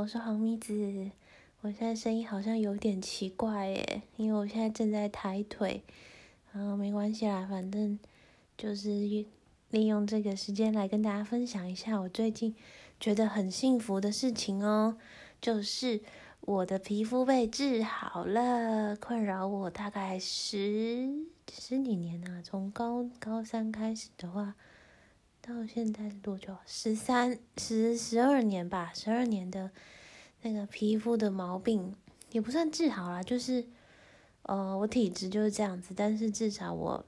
我是黄咪子。我现在声音好像有点奇怪耶，因为我现在正在抬腿。啊，没关系啦，反正就是利用这个时间来跟大家分享一下我最近觉得很幸福的事情哦，就是我的皮肤被治好了，困扰我大概十十几年啊，从高高三开始的话。到现在多久？十三、十十二年吧，十二年的那个皮肤的毛病也不算治好啦，就是，呃，我体质就是这样子，但是至少我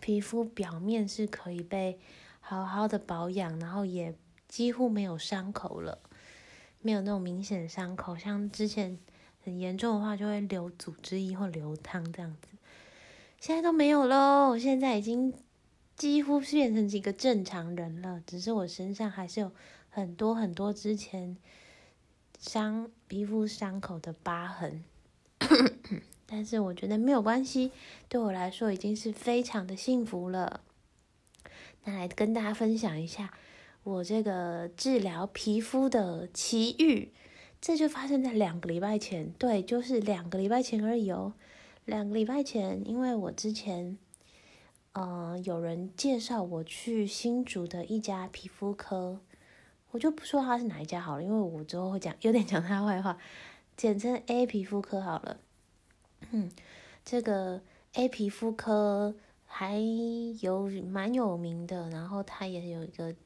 皮肤表面是可以被好好的保养，然后也几乎没有伤口了，没有那种明显伤口，像之前很严重的话就会流组织液或流汤这样子，现在都没有喽，现在已经。几乎变成一个正常人了，只是我身上还是有很多很多之前伤皮肤伤口的疤痕，但是我觉得没有关系，对我来说已经是非常的幸福了。那来跟大家分享一下我这个治疗皮肤的奇遇，这就发生在两个礼拜前，对，就是两个礼拜前而已哦。两个礼拜前，因为我之前。嗯，有人介绍我去新竹的一家皮肤科，我就不说他是哪一家好了，因为我之后会讲，有点讲他坏话，简称 A 皮肤科好了。嗯，这个 A 皮肤科还有蛮有名的，然后他也有一个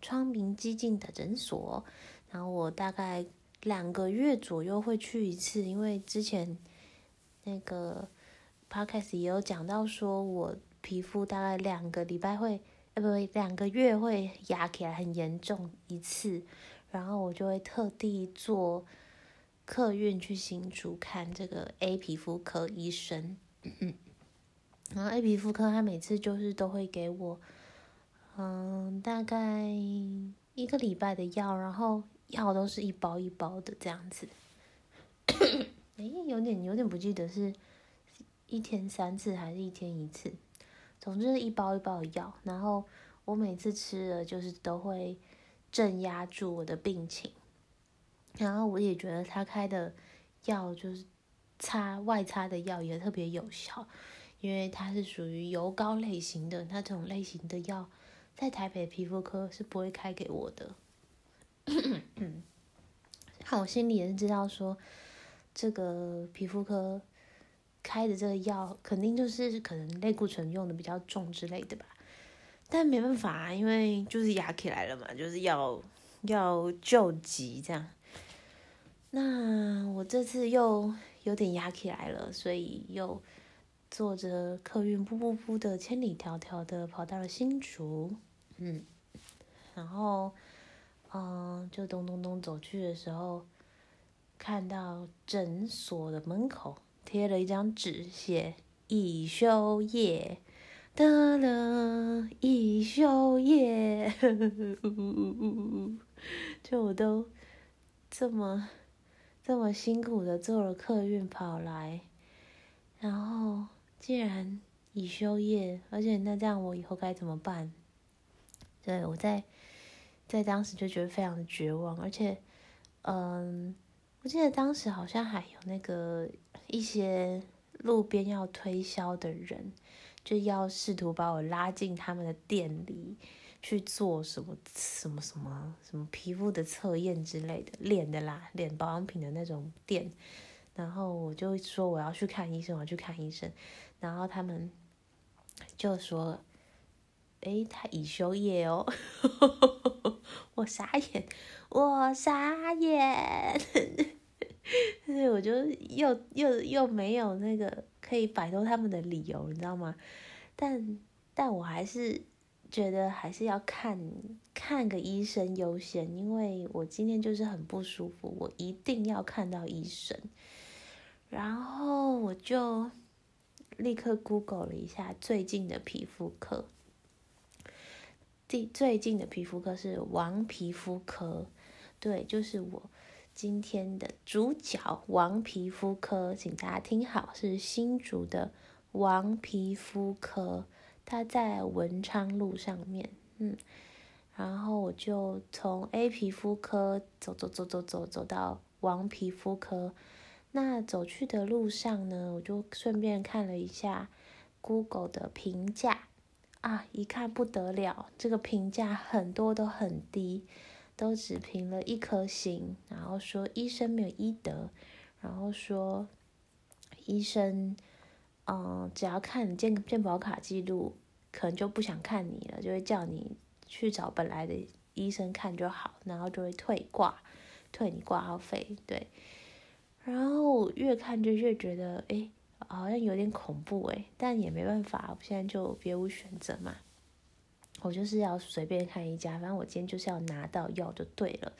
窗明几净的诊所，然后我大概两个月左右会去一次，因为之前那个 podcast 也有讲到说我。皮肤大概两个礼拜会，呃，不，两个月会压起来很严重一次，然后我就会特地坐客运去新竹看这个 A 皮肤科医生。然后 A 皮肤科他每次就是都会给我，嗯，大概一个礼拜的药，然后药都是一包一包的这样子。哎，有点有点不记得是一天三次还是一天一次。总之一包一包的药，然后我每次吃了就是都会镇压住我的病情，然后我也觉得他开的药就是擦外擦的药也特别有效，因为它是属于油膏类型的那种类型的药，在台北皮肤科是不会开给我的。好，我心里也是知道说这个皮肤科。开的这个药肯定就是可能类固醇用的比较重之类的吧，但没办法啊，因为就是压起来了嘛，就是要要救急这样。那我这次又有点压起来了，所以又坐着客运噗噗噗的千里迢迢的跑到了新竹，嗯，然后嗯就咚咚咚走去的时候，看到诊所的门口。贴了一张纸，写已休业，得了已休业，就我都这么这么辛苦的坐了客运跑来，然后竟然已休业，而且那这样我以后该怎么办？对我在在当时就觉得非常的绝望，而且，嗯。我记得当时好像还有那个一些路边要推销的人，就要试图把我拉进他们的店里去做什么什么什么什么皮肤的测验之类的，脸的啦，脸保养品的那种店。然后我就说我要去看医生，我要去看医生。然后他们就说：“诶，他已休业哦。”我傻眼，我傻眼。所以我就又又又没有那个可以摆脱他们的理由，你知道吗？但但我还是觉得还是要看看个医生优先，因为我今天就是很不舒服，我一定要看到医生。然后我就立刻 Google 了一下最近的皮肤科，最最近的皮肤科是王皮肤科，对，就是我。今天的主角王皮肤科，请大家听好，是新竹的王皮肤科，它在文昌路上面。嗯，然后我就从 A 皮肤科走走走走走走到王皮肤科。那走去的路上呢，我就顺便看了一下 Google 的评价啊，一看不得了，这个评价很多都很低，都只评了一颗星，然后说医生没有医德，然后说医生，嗯，只要看你健健保卡记录，可能就不想看你了，就会叫你去找本来的医生看就好，然后就会退挂，退你挂号费，对。然后越看就越觉得，哎，好像有点恐怖哎，但也没办法，我现在就别无选择嘛。我就是要随便看一家，反正我今天就是要拿到药就对了。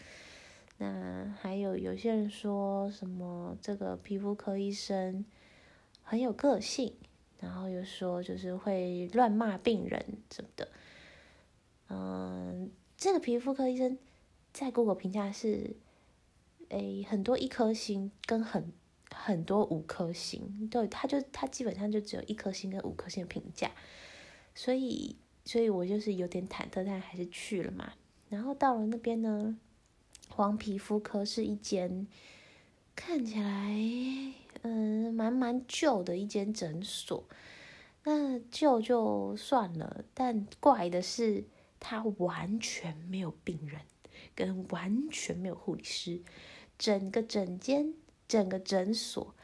那还有有些人说什么这个皮肤科医生很有个性，然后又说就是会乱骂病人什么的。嗯，这个皮肤科医生在 Google 评价是。诶，很多一颗星跟很很多五颗星，对，他就他基本上就只有一颗星跟五颗星评价，所以所以我就是有点忐忑，但还是去了嘛。然后到了那边呢，黄皮肤科是一间看起来嗯蛮蛮旧的一间诊所，那旧就算了，但怪的是他完全没有病人，跟完全没有护理师。整个诊间，整个诊所，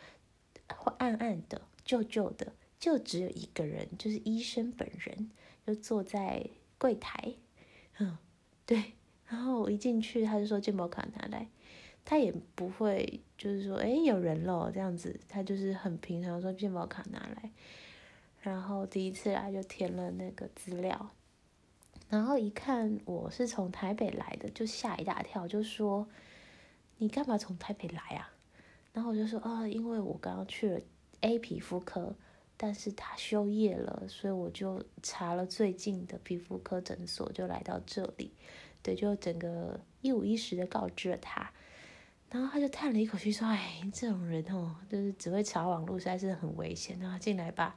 暗暗的、旧旧的，就只有一个人，就是医生本人，就坐在柜台。嗯，对。然后我一进去，他就说：“健保卡拿来。”他也不会，就是说：“哎，有人了。”这样子，他就是很平常说：“健保卡拿来。”然后第一次来就填了那个资料，然后一看我是从台北来的，就吓一大跳，就说。你干嘛从台北来啊？然后我就说啊，因为我刚刚去了 A 皮肤科，但是他休业了，所以我就查了最近的皮肤科诊所，就来到这里。对，就整个一五一十的告知了他。然后他就叹了一口气说：“哎，这种人哦，就是只会查网络，实在是很危险。”然后进来吧。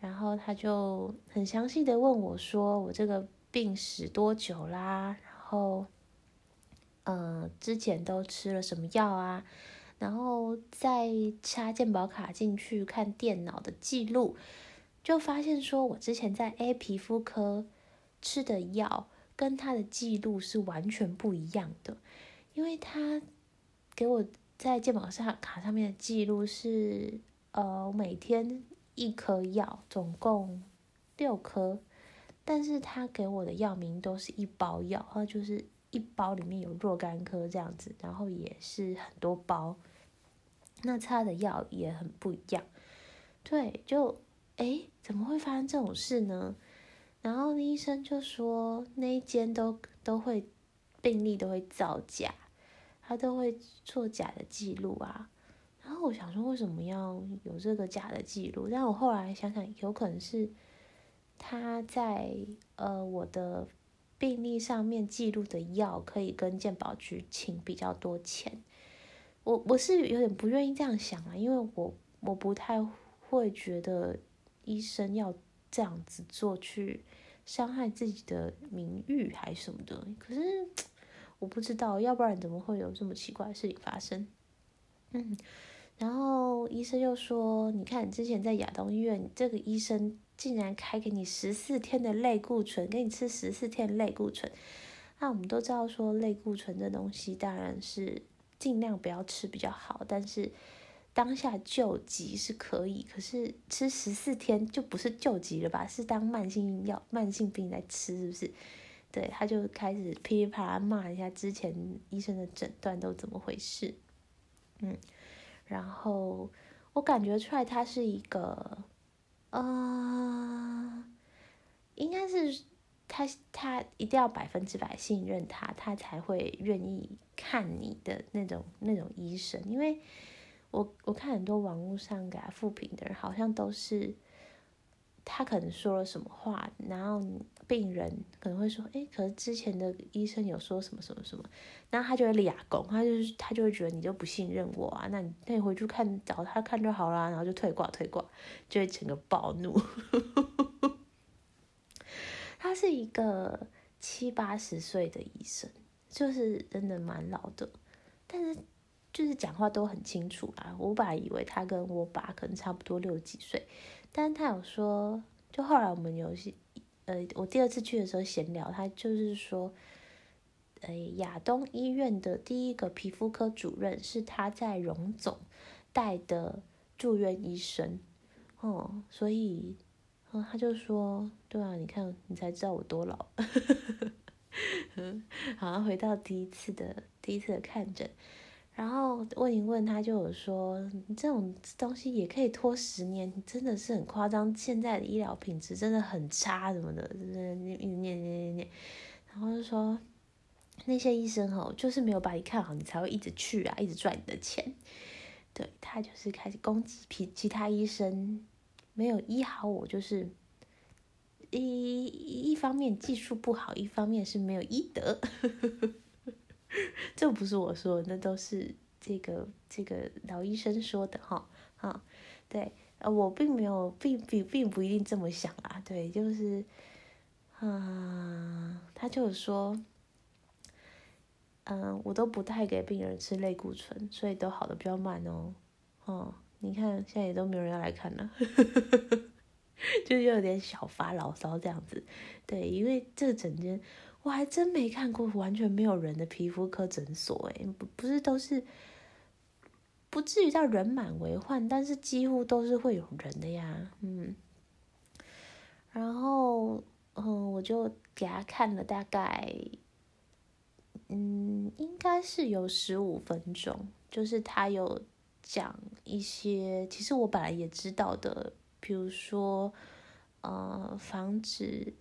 然后他就很详细的问我说：“我这个病史多久啦？”然后。嗯，之前都吃了什么药啊？然后再插健保卡进去看电脑的记录，就发现说我之前在 A 皮肤科吃的药跟他的记录是完全不一样的，因为他给我在健保上卡上面的记录是呃每天一颗药，总共六颗，但是他给我的药名都是一包药，然后就是。一包里面有若干颗这样子，然后也是很多包，那擦的药也很不一样，对，就哎怎么会发生这种事呢？然后医生就说那一间都都会病例都会造假，他都会做假的记录啊。然后我想说为什么要有这个假的记录？但我后来想想，有可能是他在呃我的。病历上面记录的药可以跟健保局请比较多钱，我我是有点不愿意这样想啊，因为我我不太会觉得医生要这样子做去伤害自己的名誉还什么的，可是我不知道，要不然怎么会有这么奇怪的事情发生？嗯，然后医生又说，你看之前在亚东医院这个医生。竟然开给你十四天的类固醇，给你吃十四天类固醇。那我们都知道说类固醇这东西当然是尽量不要吃比较好，但是当下救急是可以，可是吃十四天就不是救急了吧？是当慢性药、慢性病来吃，是不是？对，他就开始噼里啪啦骂一下之前医生的诊断都怎么回事。嗯，然后我感觉出来他是一个。呃，应该是他他一定要百分之百信任他，他才会愿意看你的那种那种医生。因为我我看很多网络上给他复评的人，好像都是他可能说了什么话，然后。病人可能会说：“哎，可是之前的医生有说什么什么什么，然后他就会俩拱，他就是他就会觉得你就不信任我啊，那你那你回去看找他看就好啦，然后就退挂退挂，就会整个暴怒。他是一个七八十岁的医生，就是真的蛮老的，但是就是讲话都很清楚啦。我本来以为他跟我爸可能差不多六十几岁，但是他有说，就后来我们有些，呃，我第二次去的时候闲聊，他就是说，呃，亚东医院的第一个皮肤科主任是他在荣总带的住院医生，哦，所以。然后他就说：“对啊，你看，你才知道我多老。”好像回到第一次的第一次的看诊，然后问一问他，就有说：“你这种东西也可以拖十年，真的是很夸张。现在的医疗品质真的很差，什么的，就是念念念念念。”然后就说：“那些医生哦，就是没有把你看好，你才会一直去啊，一直赚你的钱。”对他就是开始攻击其其他医生。没有医好我，就是一一方面技术不好，一方面是没有医德。这不是我说，那都是这个这个老医生说的哈。哈，对，呃，我并没有，并并并不一定这么想啊。对，就是，啊，他就是说，嗯，我都不太给病人吃类固醇，所以都好的比较慢哦。哦。你看，现在也都没有人要来看了，就是有点小发牢骚这样子。对，因为这整间我还真没看过完全没有人的皮肤科诊所，诶，不不是都是，不至于到人满为患，但是几乎都是会有人的呀，嗯。然后，嗯，我就给他看了大概，嗯，应该是有十五分钟，就是他有。讲一些其实我本来也知道的，比如说，呃，防止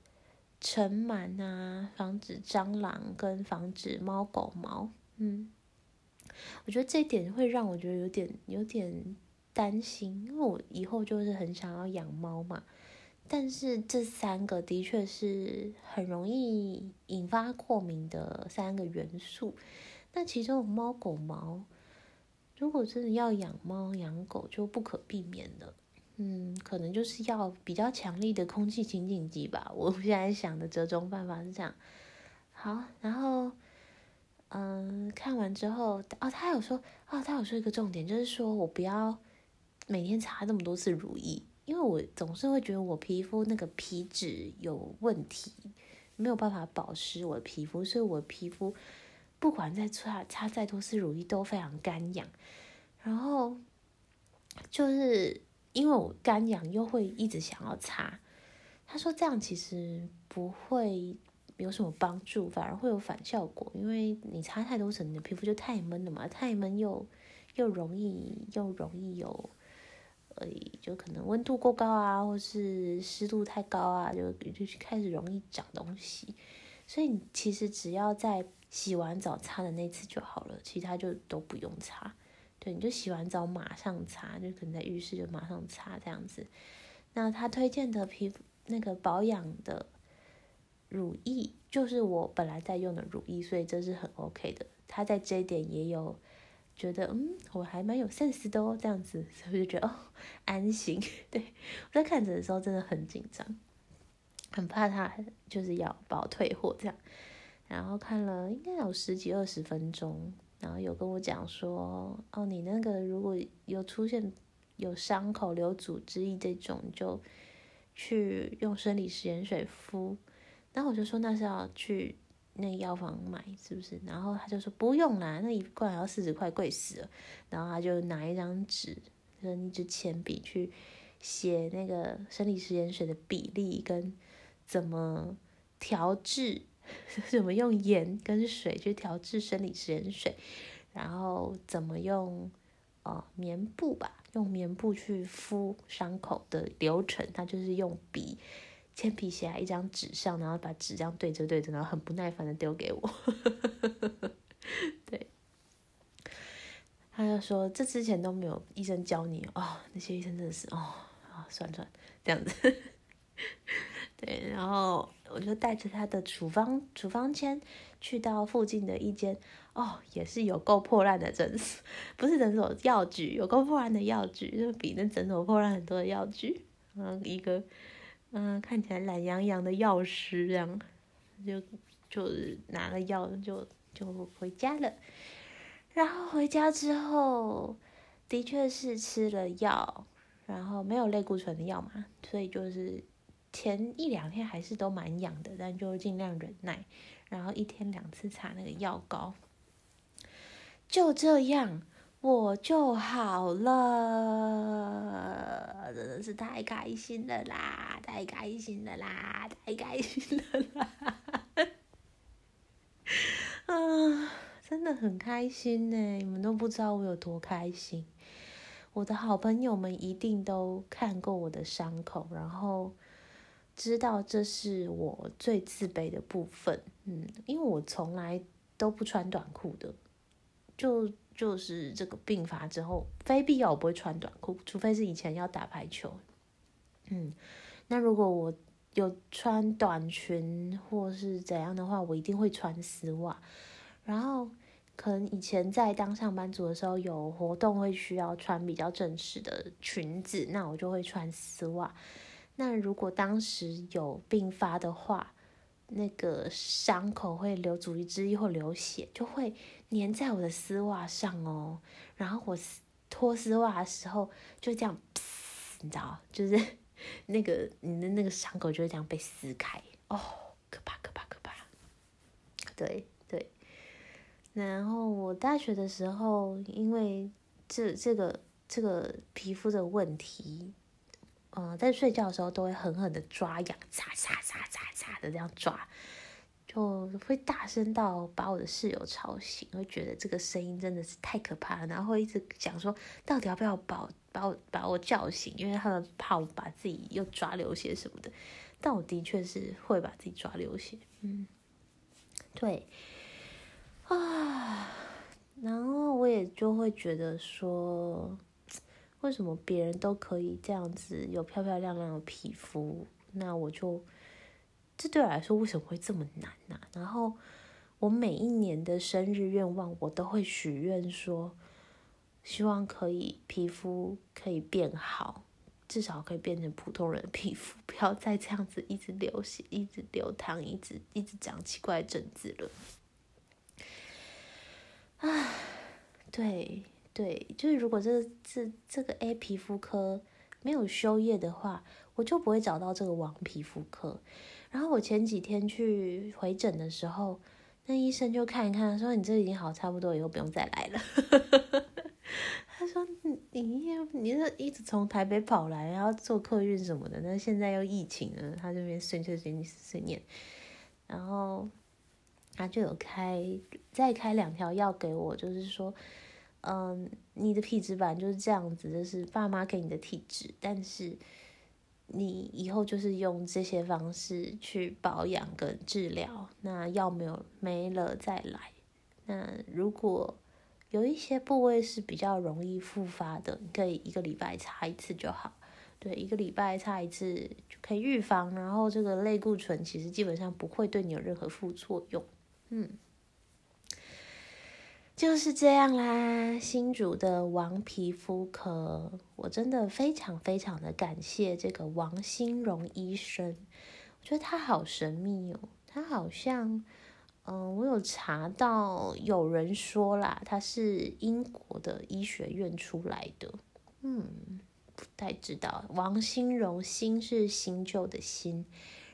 尘螨啊，防止蟑螂跟防止猫狗毛，嗯，我觉得这一点会让我觉得有点有点担心，因为我以后就是很想要养猫嘛，但是这三个的确是很容易引发过敏的三个元素，那其中猫狗毛。如果真的要养猫养狗，就不可避免的，嗯，可能就是要比较强力的空气清净机吧。我现在想的折中办法是这样。好，然后，嗯，看完之后，哦，他有说，哦，他有说一个重点，就是说我不要每天擦那么多次乳液，因为我总是会觉得我皮肤那个皮脂有问题，没有办法保湿我的皮肤，所以我皮肤。不管再擦擦再多次乳液都非常干痒，然后就是因为我干痒又会一直想要擦，他说这样其实不会有什么帮助，反而会有反效果，因为你擦太多层，你的皮肤就太闷了嘛，太闷又又容易又容易有，呃，就可能温度过高啊，或是湿度太高啊，就就开始容易长东西，所以你其实只要在洗完澡擦的那次就好了，其他就都不用擦。对，你就洗完澡马上擦，就可能在浴室就马上擦这样子。那他推荐的皮肤那个保养的乳液，就是我本来在用的乳液，所以这是很 OK 的。他在这一点也有觉得，嗯，我还蛮有 sense 的哦，这样子，所以就觉得哦，安心。对我在看着的时候真的很紧张，很怕他就是要把我退货这样。然后看了应该有十几二十分钟，然后有跟我讲说，哦，你那个如果有出现有伤口、流组织液这种，就去用生理食盐水敷。然后我就说那是要去那药房买是不是？然后他就说不用啦，那一罐要四十块，贵死了。然后他就拿一张纸跟一支铅笔去写那个生理食盐水的比例跟怎么调制。怎么用盐跟水去调制生理盐水，然后怎么用哦棉布吧，用棉布去敷伤口的流程，他就是用笔铅笔写在一张纸上，然后把纸这样对着对着，然后很不耐烦的丢给我。对，他就说这之前都没有医生教你哦，那些医生真的是哦啊，算算这样子。对，然后我就带着他的处方处方签去到附近的一间哦，也是有够破烂的诊所，不是诊所药局，有够破烂的药局，就比那诊所破烂很多的药局。嗯，一个嗯看起来懒洋洋的药师这样，就就拿了药就就回家了。然后回家之后，的确是吃了药，然后没有类固醇的药嘛，所以就是前一两天还是都蛮痒的，但就尽量忍耐。然后一天两次擦那个药膏，就这样我就好了，真的是太开心了啦！太开心了啦！太开心了啦！啊！真的很开心呢，你们都不知道我有多开心。我的好朋友们一定都看过我的伤口，然后知道这是我最自卑的部分。嗯，因为我从来都不穿短裤的，就就是这个病发之后，非必要我不会穿短裤，除非是以前要打排球。嗯，那如果我有穿短裙或是怎样的话，我一定会穿丝袜，然后。可能以前在当上班族的时候，有活动会需要穿比较正式的裙子，那我就会穿丝袜。那如果当时有病发的话，那个伤口会流组织液或流血，就会粘在我的丝袜上哦。然后我脱丝袜的时候，就这样，你知道，就是 那个你的那个伤口就会这样被撕开哦，可怕可怕可怕，对对。然后我大学的时候，因为这这个这个皮肤的问题，呃，在睡觉的时候都会狠狠的抓痒，嚓嚓嚓嚓嚓的这样抓，就会大声到把我的室友吵醒，会觉得这个声音真的是太可怕了，然后一直想说到底要不要把我把我把我叫醒，因为他们怕我把自己又抓流血什么的，但我的确是会把自己抓流血，嗯，对。啊，然后我也就会觉得说，为什么别人都可以这样子有漂漂亮亮的皮肤，那我就这对我来说为什么会这么难呢？然后我每一年的生日愿望，我都会许愿说，希望可以皮肤可以变好，至少可以变成普通人的皮肤，不要再这样子一直流血、一直流汤、一直一直长奇怪的疹子了。唉，对对，就是如果这这这个 A 皮肤科没有休业的话，我就不会找到这个王皮肤科。然后我前几天去回诊的时候，那医生就看一看，说你这已经好差不多，以后不用再来了。他说你你你是一直从台北跑来，然后坐客运什么的，那现在又疫情了，他这边碎碎碎碎念，然后。他就有开再开两条药给我，就是说，嗯，你的体质本来就是这样子，就是爸妈给你的体质，但是你以后就是用这些方式去保养跟治疗，那药没有没了再来。那如果有一些部位是比较容易复发的，你可以一个礼拜擦一次就好。对，一个礼拜擦一次就可以预防，然后这个类固醇其实基本上不会对你有任何副作用。嗯，就是这样啦。新主的王皮肤科，我真的非常非常的感谢这个王新荣医生。我觉得他好神秘哦，他好像，嗯，我有查到有人说啦，他是英国的医学院出来的。嗯，不太知道。王新荣，新是新旧的新，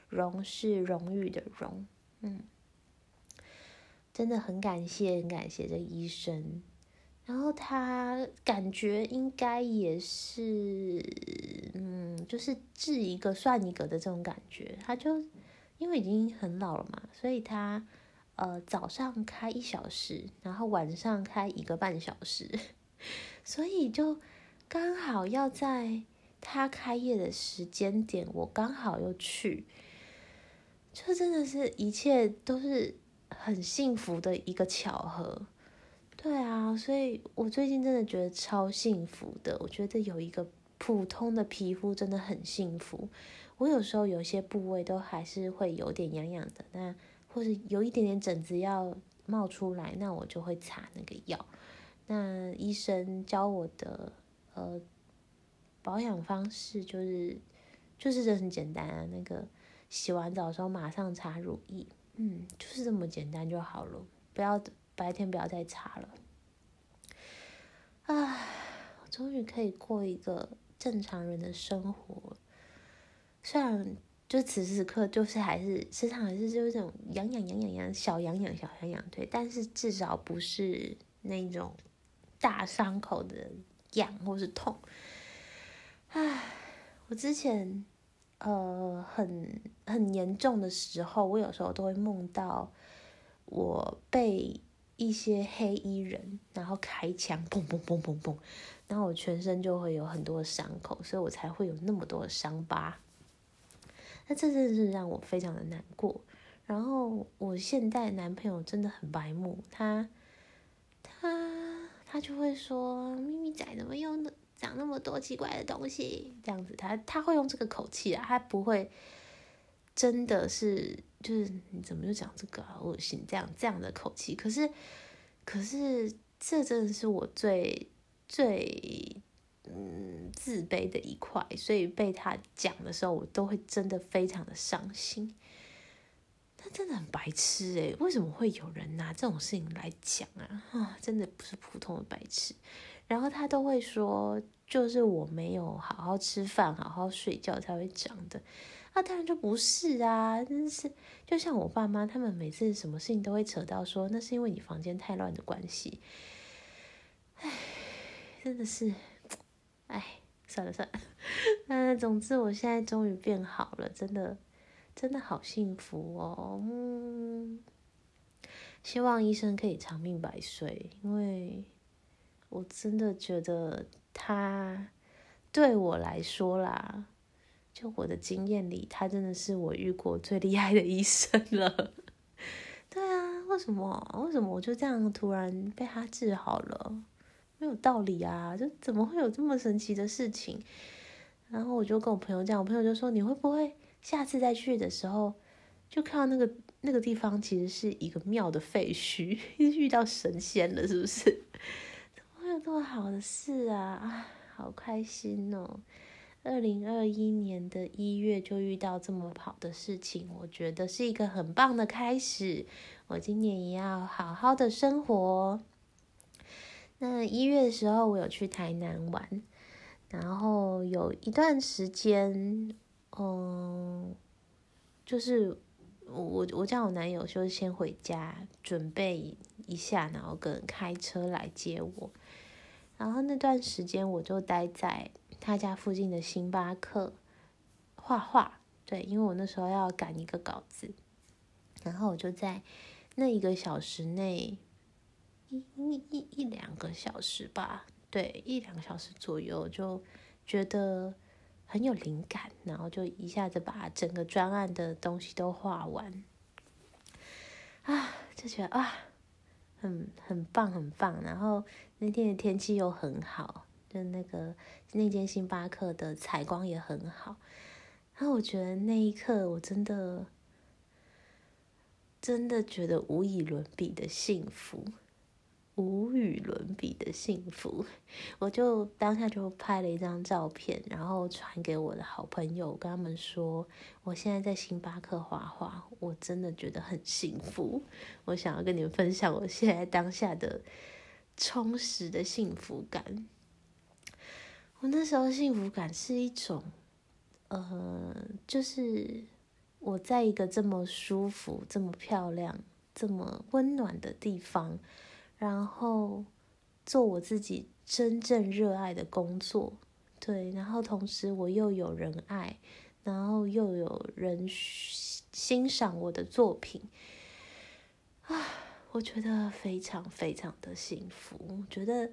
荣是荣誉的荣。嗯。真的很感谢，很感谢这医生。然后他感觉应该也是，嗯，就是治一个算一个的这种感觉。他就因为已经很老了嘛，所以他呃早上开一小时，然后晚上开一个半小时，所以就刚好要在他开业的时间点，我刚好又去，就真的是一切都是。很幸福的一个巧合，对啊，所以我最近真的觉得超幸福的。我觉得有一个普通的皮肤真的很幸福。我有时候有些部位都还是会有点痒痒的，那或者有一点点疹子要冒出来，那我就会擦那个药。那医生教我的呃保养方式就是就是这很简单啊，那个洗完澡的时候马上擦乳液。嗯，就是这么简单就好了，不要白天不要再擦了。唉，终于可以过一个正常人的生活了，虽然就此时此刻就是还是时常还是就是这种痒痒痒痒痒小痒痒小痒痒，对，但是至少不是那种大伤口的痒或是痛。唉，我之前。呃，很很严重的时候，我有时候都会梦到我被一些黑衣人然后开枪，砰砰砰砰砰，然后我全身就会有很多伤口，所以我才会有那么多的伤疤。那这真的是让我非常的难过。然后我现在男朋友真的很白目，他他他就会说：“咪咪仔怎么用讲？”那么多奇怪的东西，这样子，他他会用这个口气啊，他不会真的是就是你怎么就讲这个恶心这样这样的口气？可是可是这真的是我最最嗯自卑的一块，所以被他讲的时候，我都会真的非常的伤心。他真的很白痴诶，为什么会有人拿这种事情来讲啊？啊，真的不是普通的白痴。然后他都会说，就是我没有好好吃饭、好好睡觉才会长的，那当然就不是啊！真是就像我爸妈，他们每次什么事情都会扯到说，那是因为你房间太乱的关系。唉，真的是，唉，算了算了，嗯，总之我现在终于变好了，真的，真的好幸福哦。嗯，希望医生可以长命百岁，因为。我真的觉得他对我来说啦，就我的经验里，他真的是我遇过最厉害的医生了。对啊，为什么？为什么我就这样突然被他治好了？没有道理啊！就怎么会有这么神奇的事情？然后我就跟我朋友讲，我朋友就说：“你会不会下次再去的时候，就看到那个那个地方其实是一个庙的废墟，遇到神仙了，是不是？”有这么好的事啊！好开心哦！二零二一年的一月就遇到这么好的事情，我觉得是一个很棒的开始。我今年也要好好的生活。那一月的时候，我有去台南玩，然后有一段时间，嗯，就是我我叫我男友，就是先回家准备一下，然后跟开车来接我。然后那段时间我就待在他家附近的星巴克画画，对，因为我那时候要赶一个稿子，然后我就在那一个小时内，一一一一两个小时吧，对，一两个小时左右就觉得很有灵感，然后就一下子把整个专案的东西都画完，啊，就觉得啊。很很棒，很棒。然后那天的天气又很好，就那个那间星巴克的采光也很好。然后我觉得那一刻，我真的真的觉得无以伦比的幸福。无与伦比的幸福，我就当下就拍了一张照片，然后传给我的好朋友，跟他们说，我现在在星巴克画画，我真的觉得很幸福。我想要跟你们分享我现在当下的充实的幸福感。我那时候幸福感是一种，呃，就是我在一个这么舒服、这么漂亮、这么温暖的地方。然后做我自己真正热爱的工作，对，然后同时我又有人爱，然后又有人欣赏我的作品，啊，我觉得非常非常的幸福。我觉得，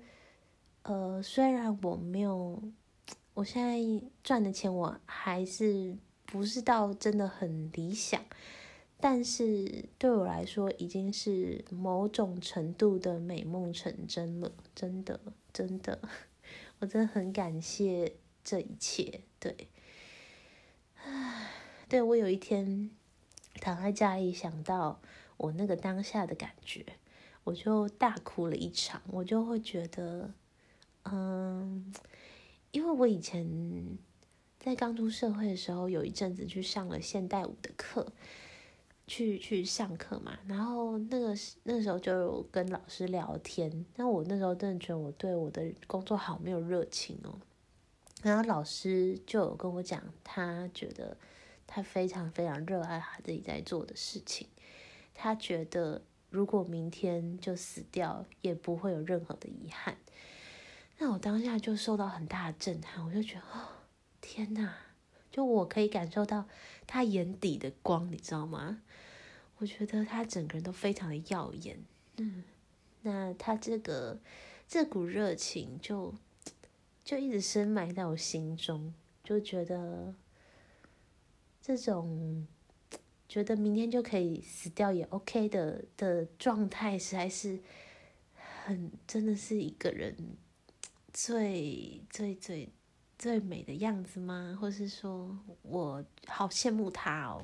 呃，虽然我没有，我现在赚的钱我还是不是到真的很理想。但是对我来说，已经是某种程度的美梦成真了，真的，真的，我真的很感谢这一切。对，唉，对我有一天躺在家里，想到我那个当下的感觉，我就大哭了一场。我就会觉得，嗯，因为我以前在刚出社会的时候，有一阵子去上了现代舞的课。去去上课嘛，然后那个那时候就有跟老师聊天，但我那时候真的觉得我对我的工作好没有热情哦。然后老师就有跟我讲，他觉得他非常非常热爱他自己在做的事情，他觉得如果明天就死掉，也不会有任何的遗憾。那我当下就受到很大的震撼，我就觉得哦，天哪！就我可以感受到他眼底的光，你知道吗？我觉得他整个人都非常的耀眼，嗯，那他这个这股热情就就一直深埋在我心中，就觉得这种觉得明天就可以死掉也 OK 的的状态，实在是很真的是一个人最最最。最美的样子吗？或是说我好羡慕他哦，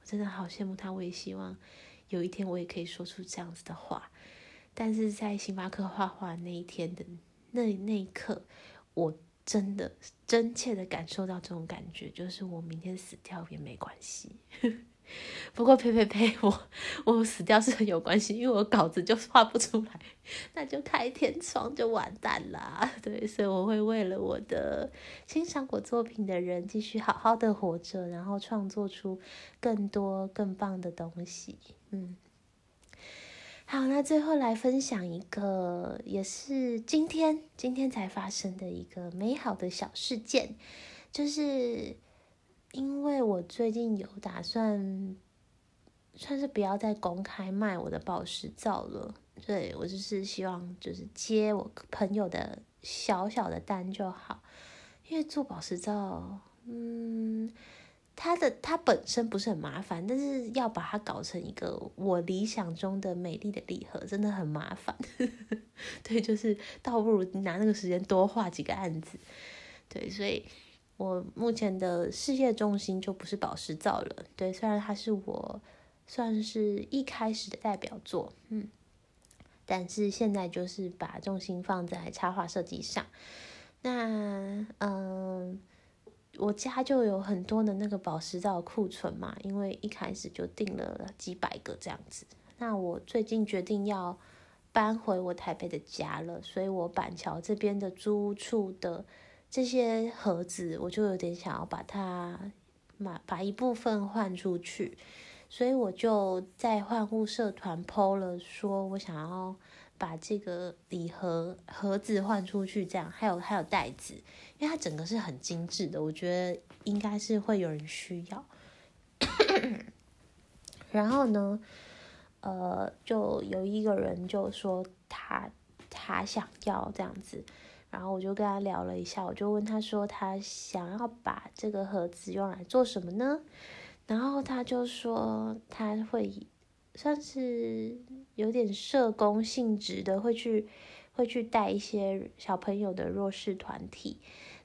我真的好羡慕他。我也希望有一天我也可以说出这样子的话。但是在星巴克画画那一天的那那一刻，我真的真切的感受到这种感觉，就是我明天死掉也没关系。不过呸呸呸，我我死掉是很有关系，因为我稿子就画不出来，那就开天窗就完蛋啦。对，所以我会为了我的欣赏我作品的人继续好好的活着，然后创作出更多更棒的东西。嗯，好，那最后来分享一个，也是今天今天才发生的一个美好的小事件，就是。因为我最近有打算，算是不要再公开卖我的宝石皂了，对我就是希望就是接我朋友的小小的单就好。因为做宝石皂，嗯，它的它本身不是很麻烦，但是要把它搞成一个我理想中的美丽的礼盒，真的很麻烦。对，就是倒不如拿那个时间多画几个案子。对，所以。我目前的事业重心就不是宝石皂了，对，虽然它是我算是一开始的代表作，嗯，但是现在就是把重心放在插画设计上。那嗯，我家就有很多的那个宝石皂库存嘛，因为一开始就订了几百个这样子。那我最近决定要搬回我台北的家了，所以我板桥这边的租处的。这些盒子，我就有点想要把它把把一部分换出去，所以我就在换物社团 PO 了，说我想要把这个礼盒盒子换出去，这样还有还有袋子，因为它整个是很精致的，我觉得应该是会有人需要。然后呢，呃，就有一个人就说他他想要这样子。然后我就跟他聊了一下，我就问他说他想要把这个盒子用来做什么呢？然后他就说他会算是有点社工性质的，会去会去带一些小朋友的弱势团体。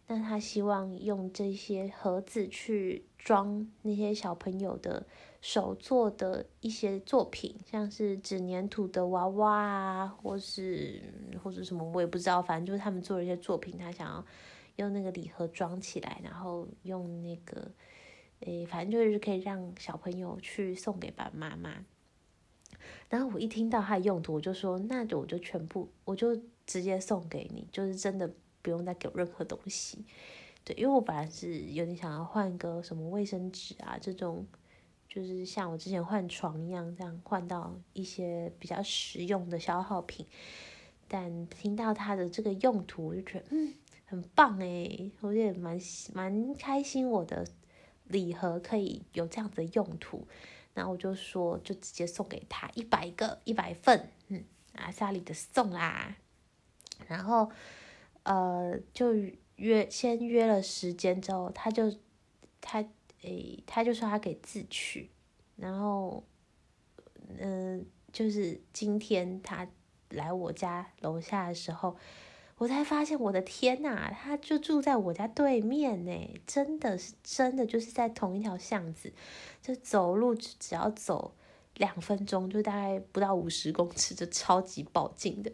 那他希望用这些盒子去装那些小朋友的。手做的一些作品，像是纸粘土的娃娃啊，或是或者什么，我也不知道。反正就是他们做了一些作品，他想要用那个礼盒装起来，然后用那个，诶，反正就是可以让小朋友去送给爸爸妈妈。然后我一听到它的用途，我就说，那就我就全部，我就直接送给你，就是真的不用再给我任何东西。对，因为我本来是有点想要换个什么卫生纸啊这种。就是像我之前换床一样，这样换到一些比较实用的消耗品。但听到它的这个用途，我就觉得嗯，很棒诶，我也蛮蛮开心，我的礼盒可以有这样的用途。然后我就说，就直接送给他一百个一百份，嗯，阿萨里的送啦。然后呃，就约先约了时间之后，他就他。诶，他就说他可以自取，然后，嗯，就是今天他来我家楼下的时候，我才发现，我的天呐，他就住在我家对面呢，真的是真的就是在同一条巷子，就走路只要走两分钟，就大概不到五十公尺，就超级爆近的。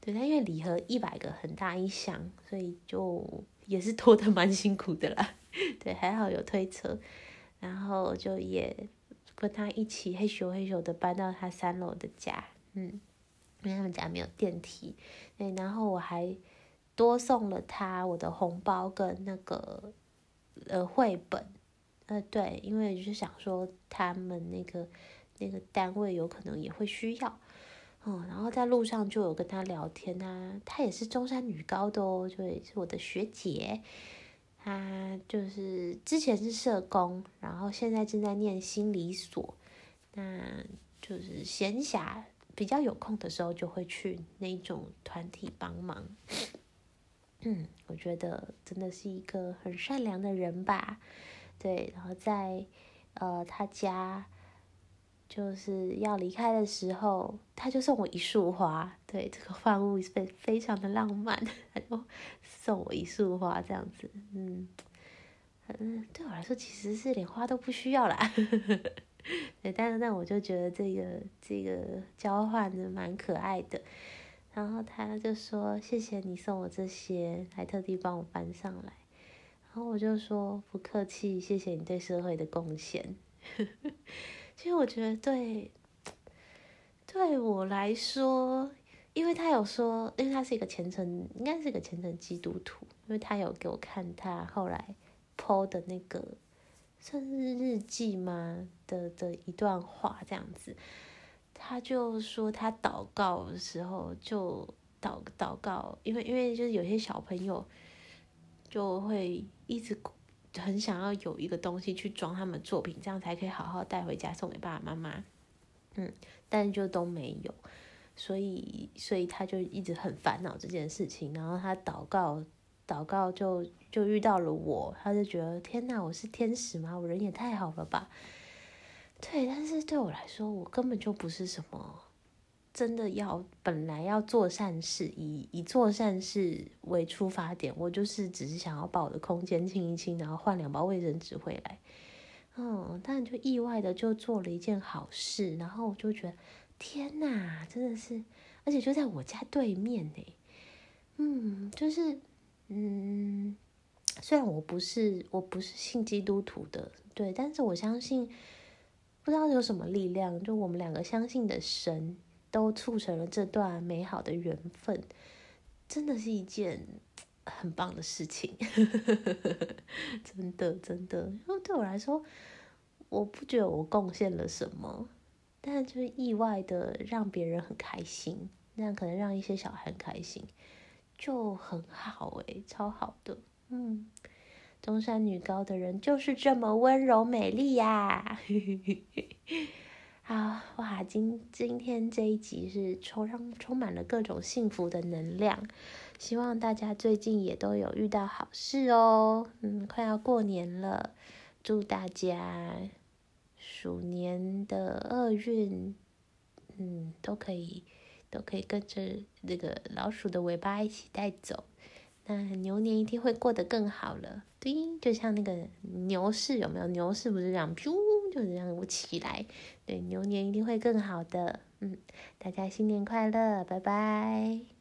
对，他因为礼盒一百个很大一箱，所以就也是拖得蛮辛苦的啦。对，还好有推车，然后就也跟他一起嘿咻嘿咻的搬到他三楼的家，嗯，因为他们家没有电梯，对，然后我还多送了他我的红包跟那个呃绘本，呃对，因为就是想说他们那个那个单位有可能也会需要，嗯，然后在路上就有跟他聊天啊，他也是中山女高的哦，就也是我的学姐。他就是之前是社工，然后现在正在念心理所，那就是闲暇比较有空的时候就会去那种团体帮忙。嗯，我觉得真的是一个很善良的人吧。对，然后在呃他家。就是要离开的时候，他就送我一束花。对，这个万物非非常的浪漫，他就送我一束花这样子。嗯嗯，对我来说其实是连花都不需要啦。对，但是那我就觉得这个这个交换的蛮可爱的。然后他就说：“谢谢你送我这些，还特地帮我搬上来。”然后我就说：“不客气，谢谢你对社会的贡献。”其实我觉得对，对我来说，因为他有说，因为他是一个虔诚，应该是一个虔诚基督徒，因为他有给我看他后来 PO 的那个算是日记吗的的一段话这样子，他就说他祷告的时候就祷祷告，因为因为就是有些小朋友就会一直。很想要有一个东西去装他们作品，这样才可以好好带回家送给爸爸妈妈。嗯，但就都没有，所以所以他就一直很烦恼这件事情。然后他祷告，祷告就就遇到了我，他就觉得天哪，我是天使吗？我人也太好了吧？对，但是对我来说，我根本就不是什么。真的要本来要做善事，以以做善事为出发点，我就是只是想要把我的空间清一清，然后换两包卫生纸回来。嗯，但就意外的就做了一件好事，然后我就觉得天哪，真的是，而且就在我家对面呢。嗯，就是嗯，虽然我不是我不是信基督徒的，对，但是我相信不知道有什么力量，就我们两个相信的神。都促成了这段美好的缘分，真的是一件很棒的事情，真的真的。因为对我来说，我不觉得我贡献了什么，但就是意外的让别人很开心，那样可能让一些小孩很开心，就很好诶，超好的。嗯，中山女高的人就是这么温柔美丽呀。啊 啊哇！今今天这一集是充上充满了各种幸福的能量，希望大家最近也都有遇到好事哦。嗯，快要过年了，祝大家鼠年的厄运，嗯，都可以都可以跟着那个老鼠的尾巴一起带走。那牛年一定会过得更好了。对，就像那个牛市有没有？牛市不是这样，噗，就是这样起来。对，牛年一定会更好的。嗯，大家新年快乐，拜拜。